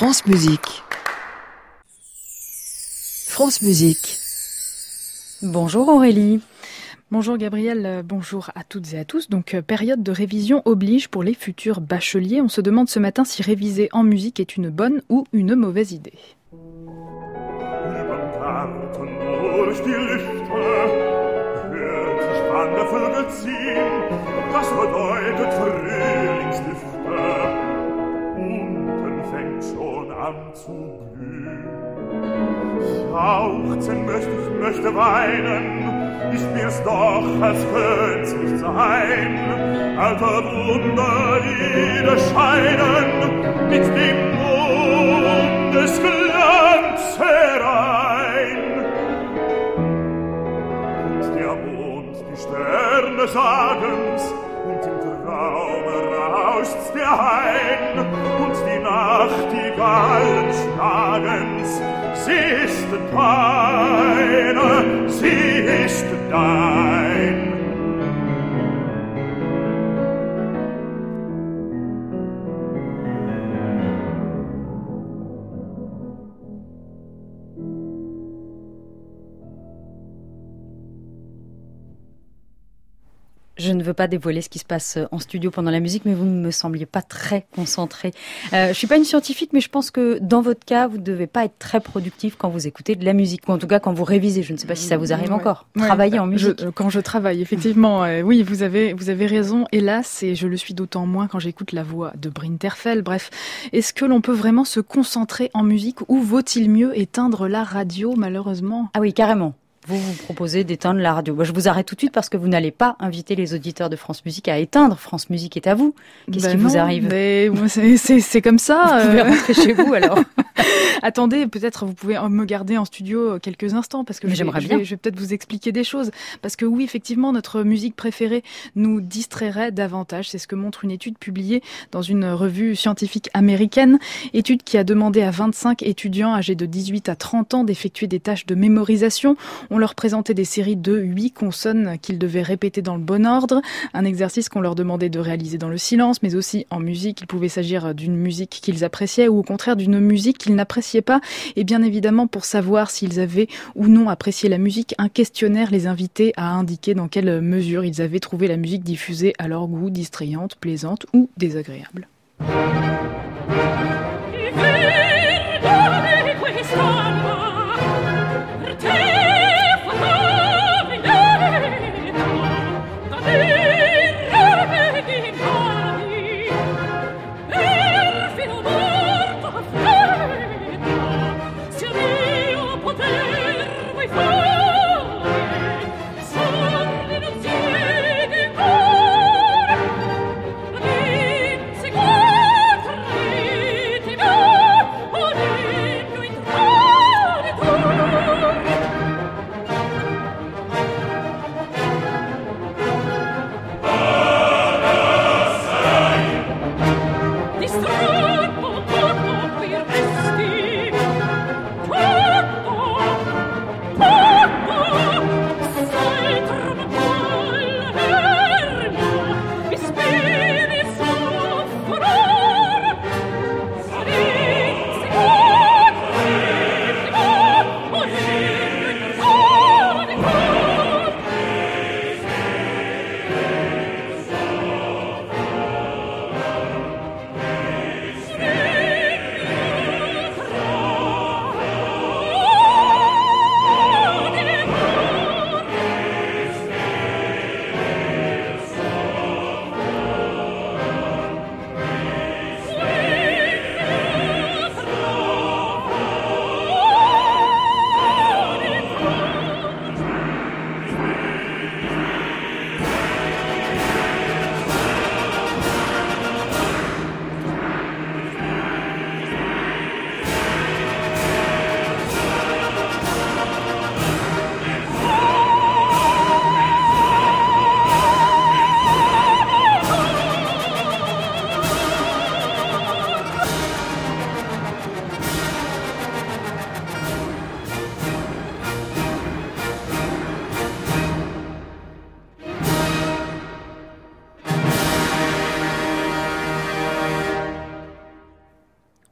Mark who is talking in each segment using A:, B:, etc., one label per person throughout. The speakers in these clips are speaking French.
A: France Musique. France Musique.
B: Bonjour Aurélie.
C: Bonjour Gabriel, bonjour à toutes et à tous. Donc euh, période de révision oblige pour les futurs bacheliers. On se demande ce matin si réviser en musique est une bonne ou une mauvaise idée.
D: Jauchzen möchte ich, möchte weinen, ich mir's doch, als könnt's nicht sein. Alter Wunder wieder scheinen, mit dem Mondesglanz herein. Und der Mond, die Sterne sagen's, und im Traume rauscht's der Hain, Nachtigallen schlagen's, sie ist deine, sie ist dein.
B: Je ne veux pas dévoiler ce qui se passe en studio pendant la musique, mais vous ne me sembliez pas très concentré. Euh, je suis pas une scientifique, mais je pense que dans votre cas, vous ne devez pas être très productif quand vous écoutez de la musique, ou en tout cas quand vous révisez. Je ne sais pas si ça vous arrive
C: Ouais.
B: encore.
C: Ouais,
B: Travailler
C: bah,
B: en musique.
C: je- quand je travaille, effectivement, euh, oui, vous avez, vous avez raison. Hélas, et je le suis d'autant moins quand j'écoute la voix de Brinterfell. Bref, est-ce que l'on peut vraiment se concentrer en musique ou vaut-il mieux éteindre la radio, malheureusement?
B: Ah oui, carrément. Vous vous proposez d'éteindre la radio. Moi, je vous arrête tout de suite parce que vous n'allez pas inviter les auditeurs de France Musique à éteindre. France Musique est à vous. Qu'est-ce
C: Ben
B: qui vous arrive
C: mais c'est- comme ça.
B: Vous pouvez
C: euh.
B: rentrer chez vous alors.
C: Attendez, peut-être vous pouvez me garder en studio quelques instants parce que je vais, je vais- peut-être vous expliquer des choses. Parce que oui, effectivement, notre musique préférée nous distrairait davantage. C'est ce que montre une étude publiée dans une revue scientifique américaine. Étude qui a demandé à 25 étudiants âgés de 18 à 30 ans d'effectuer des tâches de mémorisation. On leur présentait des séries de 8 consonnes qu'ils devaient répéter dans le bon ordre. Un exercice qu'on leur demandait de réaliser dans le silence, mais aussi en musique. Il pouvait s'agir d'une musique qu'ils appréciaient ou au contraire d'une musique qu'ils n'appréciaient pas. Et bien évidemment, pour savoir s'ils avaient ou non apprécié la musique, un questionnaire les invitait à indiquer dans quelle mesure ils avaient trouvé la musique diffusée à leur goût, distrayante, plaisante ou désagréable.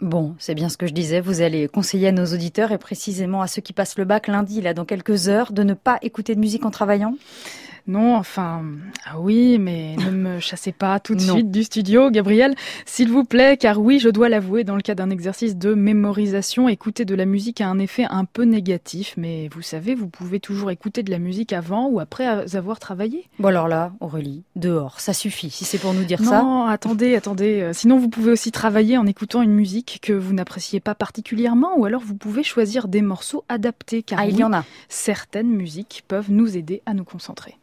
B: Bon, c'est bien ce que je disais. Vous allez conseiller à nos auditeurs et précisément à ceux qui passent le bac lundi, là, dans quelques heures, de ne pas écouter de musique en travaillant?
C: Non, enfin, ah oui, mais ne me chassez pas tout de suite du studio, Gabriel, s'il vous plaît, car oui, je dois l'avouer, dans le cas d'un exercice de mémorisation, écouter de la musique a un effet un peu négatif, mais vous savez, vous pouvez toujours écouter de la musique avant ou après avoir travaillé.
B: Bon alors là, Aurélie, dehors, ça suffit, si c'est pour nous dire ça.
C: Non, attendez, attendez, euh, sinon vous pouvez aussi travailler en écoutant une musique que vous n'appréciez pas particulièrement, ou alors vous pouvez choisir des morceaux adaptés, car
B: ah, il y en a.
C: certaines musiques peuvent nous aider à nous concentrer.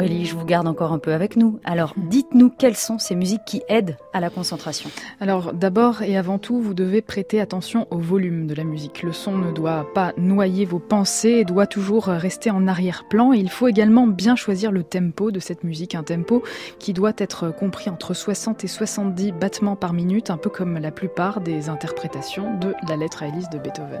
B: Aurélie, je vous garde encore un peu avec nous. Alors, dites-nous quelles sont ces musiques qui aident à la concentration.
C: Alors, d'abord et avant tout, vous devez prêter attention au volume de la musique. Le son ne doit pas noyer vos pensées et doit toujours rester en arrière-plan. Il faut également bien choisir le tempo de cette musique, un tempo qui doit être compris entre 60 et 70 battements par minute, un peu comme la plupart des interprétations de la lettre à Élise de Beethoven.